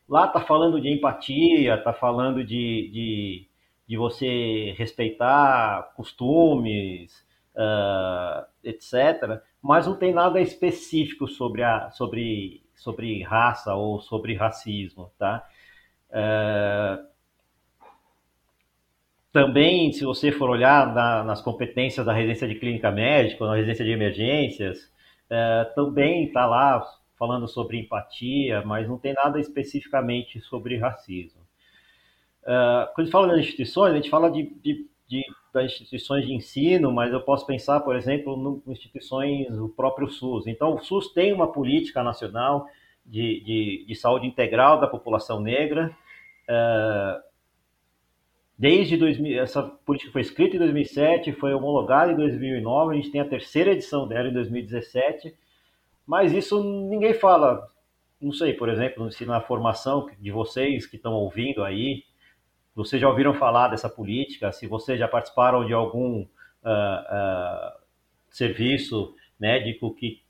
lá está falando de empatia, está falando de, de, de, você respeitar costumes, uh, etc., mas não tem nada específico sobre, a, sobre sobre raça ou sobre racismo, tá? É... Também, se você for olhar na, nas competências da residência de clínica médica, na residência de emergências, é, também está lá falando sobre empatia, mas não tem nada especificamente sobre racismo. É, quando a gente fala das instituições, a gente fala de, de, de, das instituições de ensino, mas eu posso pensar, por exemplo, em instituições do próprio SUS. Então, o SUS tem uma política nacional de, de, de saúde integral da população negra. Uh, desde 2000, essa política foi escrita em 2007, foi homologada em 2009, a gente tem a terceira edição dela em 2017, mas isso ninguém fala. Não sei, por exemplo, se na formação de vocês que estão ouvindo aí, vocês já ouviram falar dessa política, se vocês já participaram de algum uh, uh, serviço médico que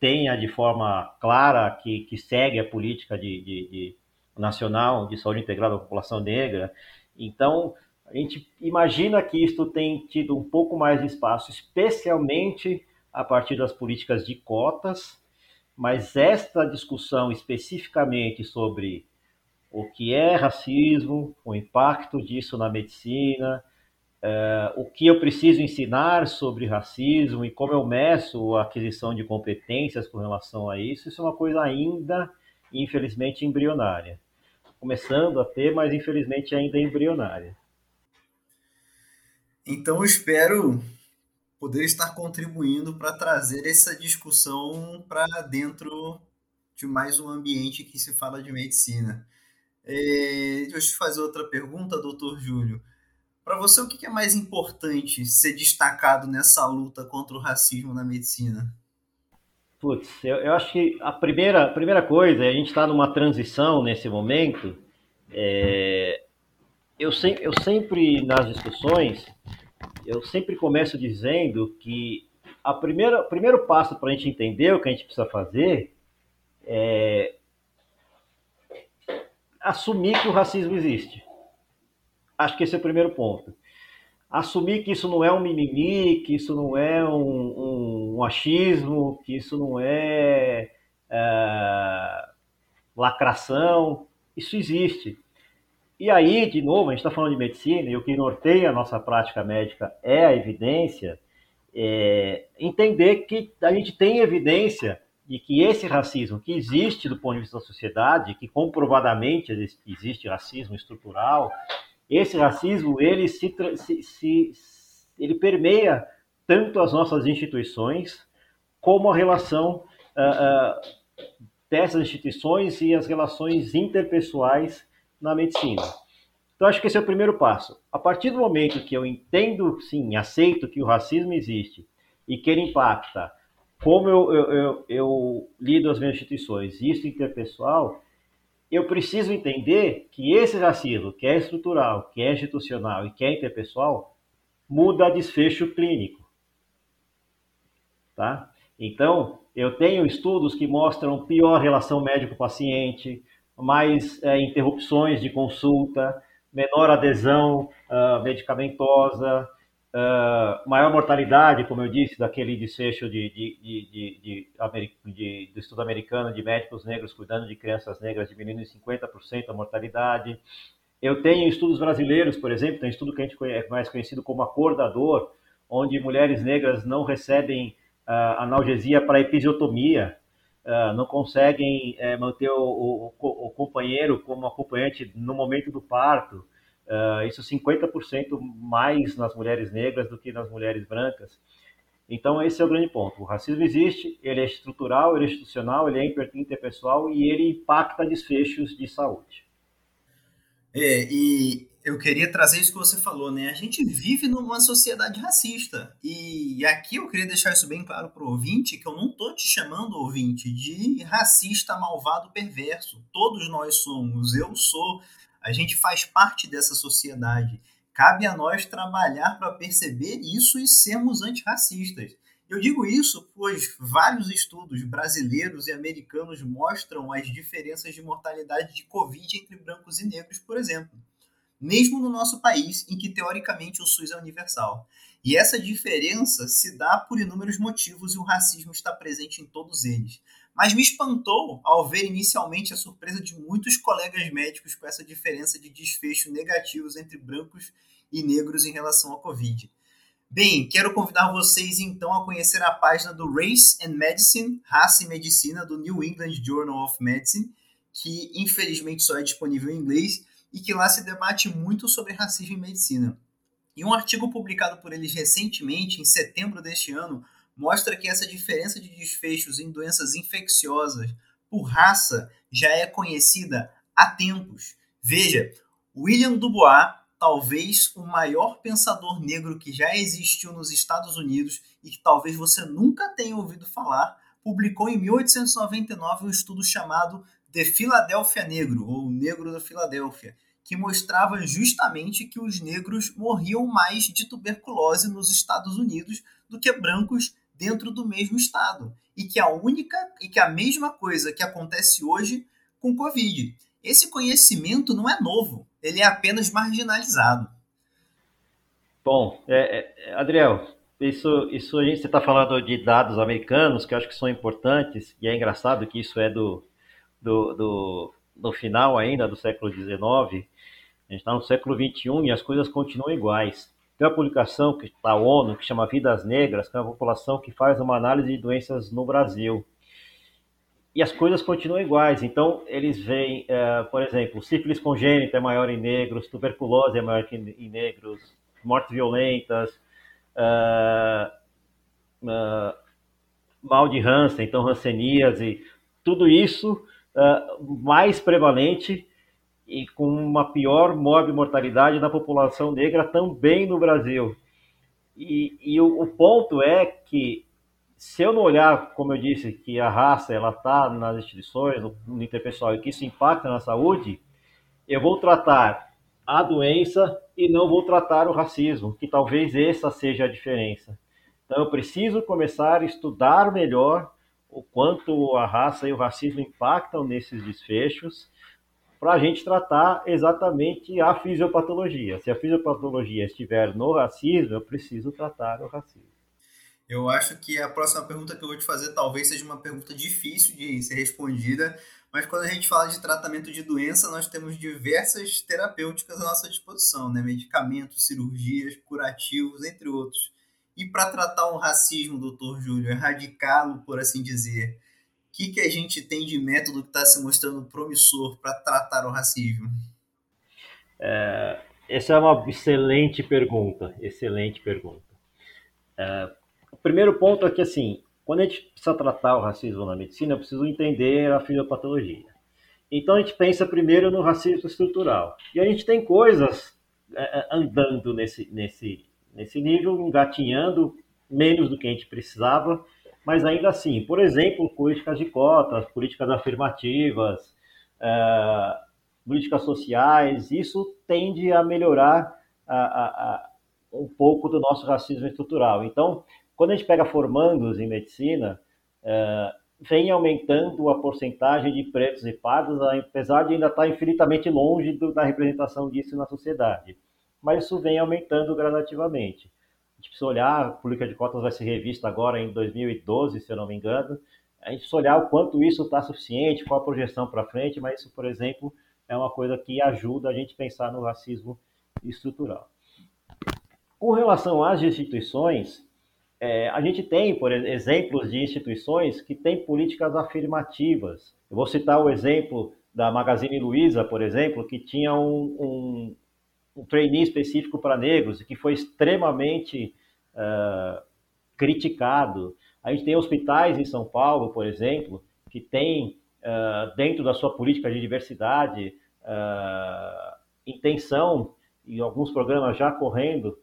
tenha de forma clara que, que segue a política de, de, de nacional de saúde integral da população negra. Então, a gente imagina que isto tem tido um pouco mais de espaço, especialmente a partir das políticas de cotas, mas esta discussão especificamente sobre o que é racismo, o impacto disso na medicina, Uh, o que eu preciso ensinar sobre racismo e como eu meço a aquisição de competências com relação a isso, isso é uma coisa ainda, infelizmente, embrionária. Começando a ter, mas infelizmente ainda embrionária. Então espero poder estar contribuindo para trazer essa discussão para dentro de mais um ambiente que se fala de medicina. É, deixa eu te fazer outra pergunta, doutor Júlio. Para você, o que é mais importante ser destacado nessa luta contra o racismo na medicina? Putz, eu, eu acho que a primeira, a primeira coisa, a gente está numa transição nesse momento. É, eu, se, eu sempre, nas discussões, eu sempre começo dizendo que a primeira, o primeiro passo para a gente entender o que a gente precisa fazer é assumir que o racismo existe. Acho que esse é o primeiro ponto. Assumir que isso não é um mimimi, que isso não é um, um, um achismo, que isso não é, é lacração. Isso existe. E aí, de novo, a gente está falando de medicina e o que norteia a nossa prática médica é a evidência. É, entender que a gente tem evidência de que esse racismo que existe do ponto de vista da sociedade, que comprovadamente existe racismo estrutural, esse racismo ele se, se, se ele permeia tanto as nossas instituições como a relação uh, uh, dessas instituições e as relações interpessoais na medicina. Então, acho que esse é o primeiro passo. A partir do momento que eu entendo, sim, aceito que o racismo existe e que ele impacta como eu, eu, eu, eu lido as minhas instituições, isso interpessoal, eu preciso entender que esse racismo, que é estrutural, que é institucional e que é interpessoal, muda desfecho clínico. Tá? Então, eu tenho estudos que mostram pior relação médico-paciente, mais é, interrupções de consulta, menor adesão uh, medicamentosa, uh, maior mortalidade, como eu disse, daquele desfecho de, de, de, de, do estudo americano de médicos negros cuidando de crianças negras, diminuindo em 50% a mortalidade. Eu tenho estudos brasileiros, por exemplo, tem um estudo que a gente é mais conhecido como acordador, onde mulheres negras não recebem uh, analgesia para episiotomia, uh, não conseguem uh, manter o, o, o, companheiro como acompanhante no momento do parto. Uh, isso 50% mais nas mulheres negras do que nas mulheres brancas. Então, esse é o grande ponto. O racismo existe, ele é estrutural, ele é institucional, ele é interpessoal e ele impacta desfechos de saúde. É, e eu queria trazer isso que você falou, né? A gente vive numa sociedade racista. E aqui eu queria deixar isso bem claro para o ouvinte, que eu não tô te chamando, ouvinte, de racista, malvado, perverso. Todos nós somos. Eu sou. A gente faz parte dessa sociedade. Cabe a nós trabalhar para perceber isso e sermos antirracistas. Eu digo isso pois vários estudos brasileiros e americanos mostram as diferenças de mortalidade de Covid entre brancos e negros, por exemplo mesmo no nosso país, em que teoricamente o SUS é universal. E essa diferença se dá por inúmeros motivos e o racismo está presente em todos eles. Mas me espantou ao ver inicialmente a surpresa de muitos colegas médicos com essa diferença de desfecho negativos entre brancos e negros em relação à Covid. Bem, quero convidar vocês então a conhecer a página do Race and Medicine, Raça e Medicina, do New England Journal of Medicine, que infelizmente só é disponível em inglês, e que lá se debate muito sobre racismo em medicina. E um artigo publicado por eles recentemente, em setembro deste ano, mostra que essa diferença de desfechos em doenças infecciosas por raça já é conhecida há tempos. Veja, William Dubois, talvez o maior pensador negro que já existiu nos Estados Unidos e que talvez você nunca tenha ouvido falar, publicou em 1899 um estudo chamado The Philadelphia Negro, ou Negro da Filadélfia, que mostrava justamente que os negros morriam mais de tuberculose nos Estados Unidos do que brancos dentro do mesmo estado, e que a única e que a mesma coisa que acontece hoje com Covid. Esse conhecimento não é novo, ele é apenas marginalizado. Bom, é, é, Adriel, isso, isso a gente está falando de dados americanos que eu acho que são importantes e é engraçado que isso é do, do, do, do final ainda do século XIX. A gente está no século XXI e as coisas continuam iguais. Tem uma publicação que, da ONU que chama Vidas Negras, que é uma população que faz uma análise de doenças no Brasil. E as coisas continuam iguais. Então, eles veem, é, por exemplo, sífilis congênita é maior em negros, tuberculose é maior em negros, mortes violentas, uh, uh, mal de Hansen, então hanseníase, tudo isso uh, mais prevalente e com uma pior mortalidade na população negra também no Brasil. E, e o, o, ponto é que se eu não olhar, como eu disse, que a raça ela está nas instituições, no, no interpessoal, e que isso impacta na saúde, eu vou tratar a doença e não vou tratar o racismo, que talvez essa seja a diferença. Então eu preciso começar a estudar melhor o quanto a raça e o racismo impactam nesses desfechos para a gente tratar exatamente a fisiopatologia. Se a fisiopatologia estiver no racismo, eu preciso tratar o racismo. Eu acho que a próxima pergunta que eu vou te fazer talvez seja uma pergunta difícil de ser respondida, mas quando a gente fala de tratamento de doença, nós temos diversas terapêuticas à nossa disposição, né? medicamentos, cirurgias, curativos, entre outros. E para tratar o racismo, doutor Júlio, erradicá-lo, por assim dizer, que, que a gente tem de método que está se mostrando promissor para tratar o racismo? É, essa é uma excelente pergunta, excelente pergunta. É, o primeiro ponto é que, assim, quando a gente precisa tratar o racismo na medicina, eu preciso entender a fisiopatologia. Então, a gente pensa primeiro no racismo estrutural. E a gente tem coisas é, é andando nesse, nesse, nesse nível, engatinhando menos do que a gente precisava, mas ainda assim, por exemplo, políticas de cotas, políticas afirmativas, é, políticas sociais, isso tende a melhorar a, a, a, um pouco do nosso racismo estrutural. Então, quando a gente pega formandos em medicina, é, vem aumentando a porcentagem de pretos e pardos, apesar de ainda estar infinitamente longe do, da representação disso na sociedade. Mas isso vem aumentando gradativamente gente precisa olhar, a política de cotas vai ser revista agora em 2012, se eu não me engano. A gente precisa olhar o quanto isso está suficiente, qual a projeção para frente, mas isso, por exemplo, é uma coisa que ajuda a gente a pensar no racismo estrutural. Com relação às instituições, é, a gente tem, por exemplos de instituições que têm políticas afirmativas. Eu vou citar o exemplo da Magazine Luiza, por exemplo, que tinha um, um, um trainee específico para negros que foi extremamente uh, criticado. A gente tem hospitais em São Paulo, por exemplo, que tem uh, dentro da sua política de diversidade uh, intenção e alguns programas já correndo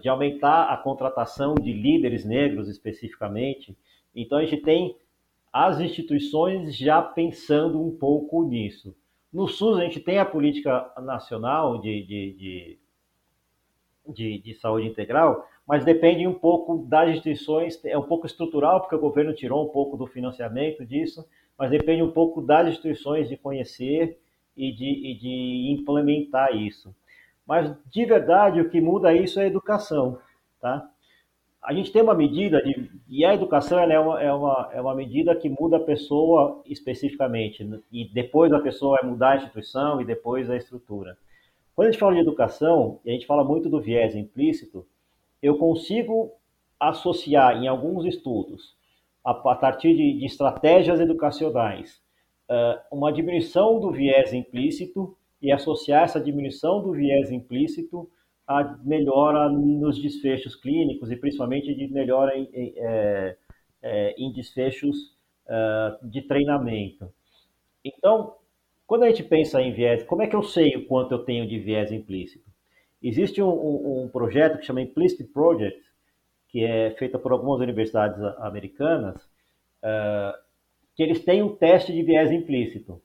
de aumentar a contratação de líderes negros especificamente. Então a gente tem as instituições já pensando um pouco nisso. No SUS, a gente tem a política nacional de, de, de, de, de saúde integral, mas depende um pouco das instituições, é um pouco estrutural, porque o governo tirou um pouco do financiamento disso, mas depende um pouco das instituições de conhecer e de, e de implementar isso. Mas, de verdade, o que muda isso é a educação, tá? A gente tem uma medida de, e a educação é, uma, é, uma, é uma medida que muda a pessoa especificamente né? e depois a pessoa vai mudar a instituição e depois a estrutura. Quando a gente fala de educação e a gente fala muito do viés implícito, eu consigo associar em alguns estudos a, a partir de, de, estratégias educacionais uma diminuição do viés implícito e associar essa diminuição do viés implícito a melhora nos desfechos clínicos e principalmente de melhora em, em, é, é, em desfechos uh, de treinamento. Então, quando a gente pensa em viés, como é que eu sei o quanto eu tenho de viés implícito? Existe um, um, projeto que chama Implicit Project, que é feito por algumas universidades americanas, uh, que eles têm um teste de viés implícito.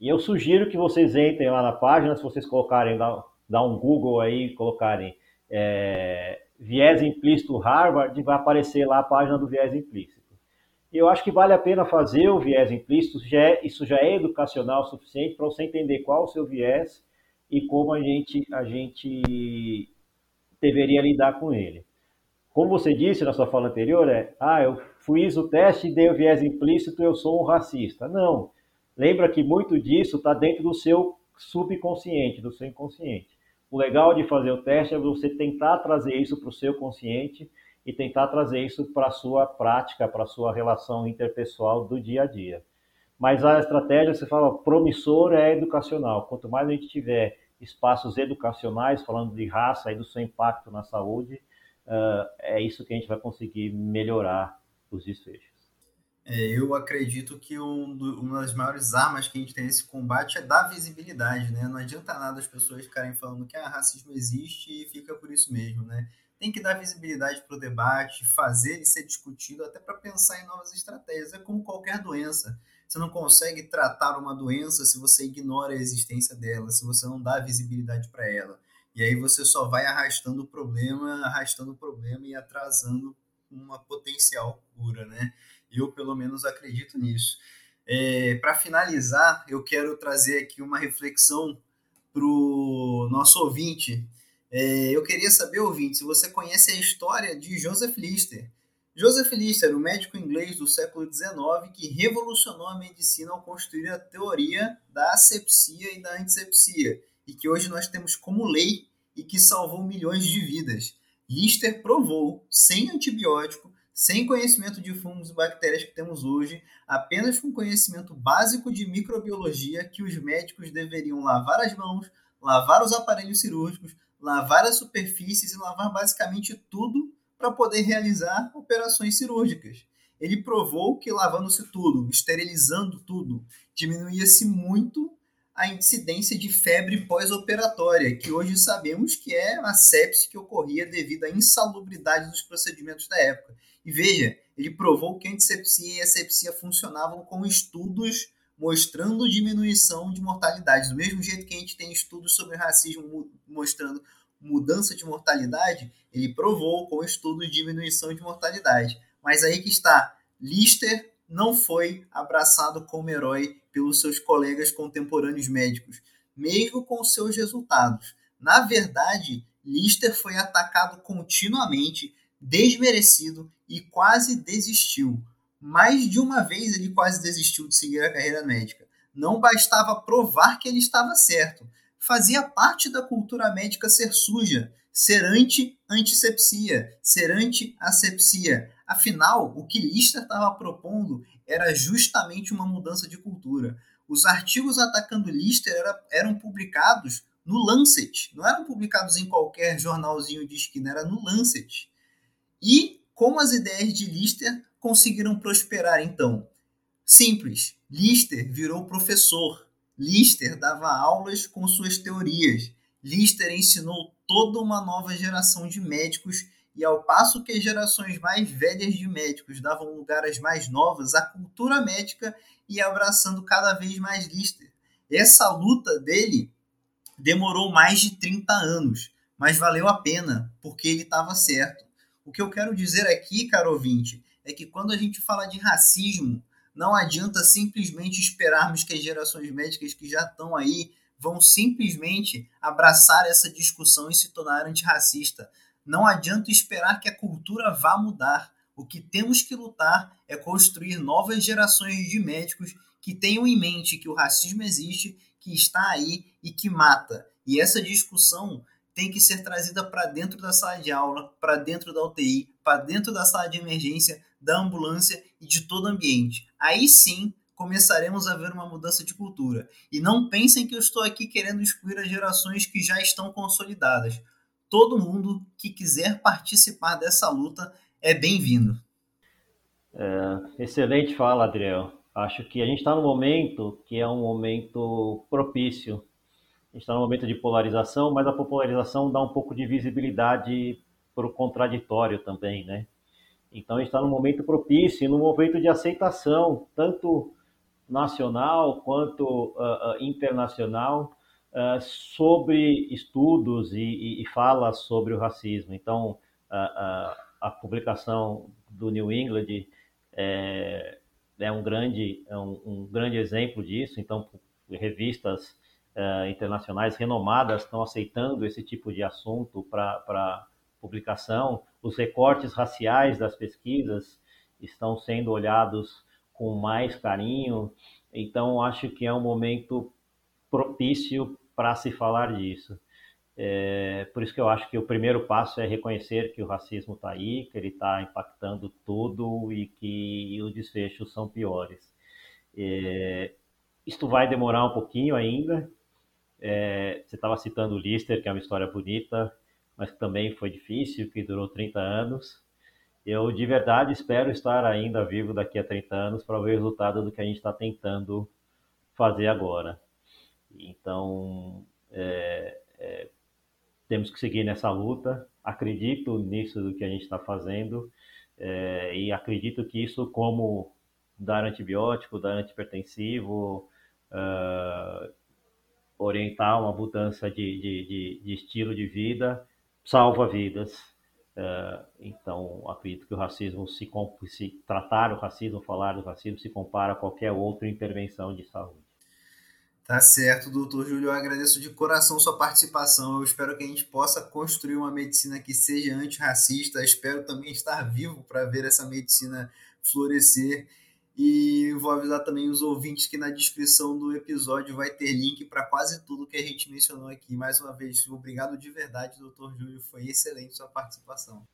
E eu sugiro que vocês entrem lá na página, se vocês colocarem lá dar um Google aí, colocarem é, viés implícito Harvard, vai aparecer lá a página do viés implícito. Eu acho que vale a pena fazer o viés implícito, já é, isso já é educacional o suficiente para você entender qual o seu viés e como a gente, a gente deveria lidar com ele. Como você disse na sua fala anterior, é, ah, eu fiz o teste e dei o viés implícito, eu sou um racista. Não. Lembra que muito disso está dentro do seu subconsciente, do seu inconsciente. O legal de fazer o teste é você tentar trazer isso para o seu consciente e tentar trazer isso para a sua prática, para a sua relação interpessoal do dia a dia. Mas a estratégia, você fala, promissor é educacional. Quanto mais a gente tiver espaços educacionais, falando de raça e do seu impacto na saúde, uh, é isso que a gente vai conseguir melhorar os desfechos. É, eu acredito que um do, uma das maiores armas que a gente tem nesse combate é dar visibilidade, né? Não adianta nada as pessoas ficarem falando que ah, racismo existe e fica por isso mesmo, né? Tem que dar visibilidade para o debate, fazer ele ser discutido, até para pensar em novas estratégias. É como qualquer doença. Você não consegue tratar uma doença se você ignora a existência dela, se você não dá visibilidade para ela. E aí você só vai arrastando o problema, arrastando o problema e atrasando uma potencial cura, né? Eu, pelo menos, acredito nisso. É, Para finalizar, eu quero trazer aqui uma reflexão para o nosso ouvinte. É, eu queria saber, ouvinte, se você conhece a história de Joseph Lister. Joseph Lister, o um médico inglês do século XIX que revolucionou a medicina ao construir a teoria da asepsia e da antisepsia, e que hoje nós temos como lei e que salvou milhões de vidas. Lister provou, sem antibiótico, sem conhecimento de fungos e bactérias que temos hoje, apenas com conhecimento básico de microbiologia, que os médicos deveriam lavar as mãos, lavar os aparelhos cirúrgicos, lavar as superfícies e lavar basicamente tudo para poder realizar operações cirúrgicas. Ele provou que lavando-se tudo, esterilizando tudo, diminuía-se muito a incidência de febre pós-operatória, que hoje sabemos que é a sepse que ocorria devido à insalubridade dos procedimentos da época. E veja, ele provou que a antisepsia e a sepsia funcionavam com estudos mostrando diminuição de mortalidade. Do mesmo jeito que a gente tem estudos sobre racismo mostrando mudança de mortalidade, ele provou com estudos diminuição de mortalidade. Mas aí que está, Lister não foi abraçado como herói pelos seus colegas contemporâneos médicos, mesmo com seus resultados. Na verdade, Lister foi atacado continuamente desmerecido e quase desistiu. Mais de uma vez ele quase desistiu de seguir a carreira médica. Não bastava provar que ele estava certo. Fazia parte da cultura médica ser suja, ser anti-antisepsia, ser anti-asepsia. Afinal, o que Lister estava propondo era justamente uma mudança de cultura. Os artigos atacando Lister era, eram publicados no Lancet, não eram publicados em qualquer jornalzinho de esquina, era no Lancet. E como as ideias de Lister conseguiram prosperar então? Simples. Lister virou professor. Lister dava aulas com suas teorias. Lister ensinou toda uma nova geração de médicos e ao passo que as gerações mais velhas de médicos davam lugar às mais novas, a cultura médica ia abraçando cada vez mais Lister. Essa luta dele demorou mais de 30 anos, mas valeu a pena, porque ele estava certo. O que eu quero dizer aqui, caro ouvinte, é que quando a gente fala de racismo, não adianta simplesmente esperarmos que as gerações médicas que já estão aí vão simplesmente abraçar essa discussão e se tornar antirracista. Não adianta esperar que a cultura vá mudar. O que temos que lutar é construir novas gerações de médicos que tenham em mente que o racismo existe, que está aí e que mata. E essa discussão tem que ser trazida para dentro da sala de aula, para dentro da UTI, para dentro da sala de emergência, da ambulância e de todo o ambiente. Aí sim começaremos a ver uma mudança de cultura. E não pensem que eu estou aqui querendo excluir as gerações que já estão consolidadas. Todo mundo que quiser participar dessa luta é bem-vindo. É, excelente fala, Adriel. Acho que a gente está no momento que é um momento propício gente está num momento de polarização, mas a popularização dá um pouco de visibilidade para o contraditório também, né? Então, a gente está num momento propício, num momento de aceitação, tanto nacional quanto uh, uh, internacional, uh, sobre estudos e, e, e, falas sobre o racismo. Então, a publicação do New England é, é um grande é um, um grande exemplo disso. Então, revistas uh, internacionais renomadas estão aceitando esse tipo de assunto para publicação. Os recortes raciais das pesquisas estão sendo olhados com mais carinho. Então, acho que é um momento propício para se falar disso. É, por isso que eu acho que o primeiro passo é reconhecer que o racismo está aí, que ele está impactando tudo e que os desfechos são piores. É, isto vai demorar um pouquinho ainda, é, você estava citando o Lister, que é uma história bonita, mas que também foi difícil, que durou 30 anos. eu de verdade espero estar ainda vivo daqui a 30 anos para ver o resultado do que a gente está tentando fazer agora. Então, é, é, temos que seguir nessa luta. Acredito nisso do que a gente está fazendo é, e acredito que isso, como dar antibiótico, dar antipertensivo, uh, orientar uma mudança de, de, de, de, estilo de vida, salva vidas. Uh, então, acredito que o racismo, se, se tratar o racismo, falar do racismo, se compara a qualquer outra intervenção de saúde. Tá certo, doutor Júlio. Eu agradeço de coração sua participação. Eu espero que a gente possa construir uma medicina que seja antirracista. Espero também estar vivo para ver essa medicina florescer. E vou avisar também os ouvintes que na descrição do episódio vai ter link para quase tudo que a gente mencionou aqui. Mais uma vez, obrigado de verdade, doutor Júlio. Foi excelente sua participação.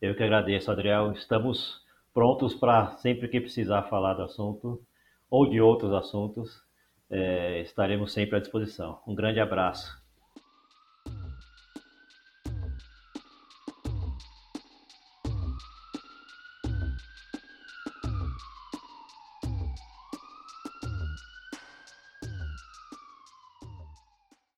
Eu que agradeço, Adriel. Estamos prontos para sempre que precisar falar do assunto ou de outros assuntos é, estaremos sempre à disposição. Um grande abraço.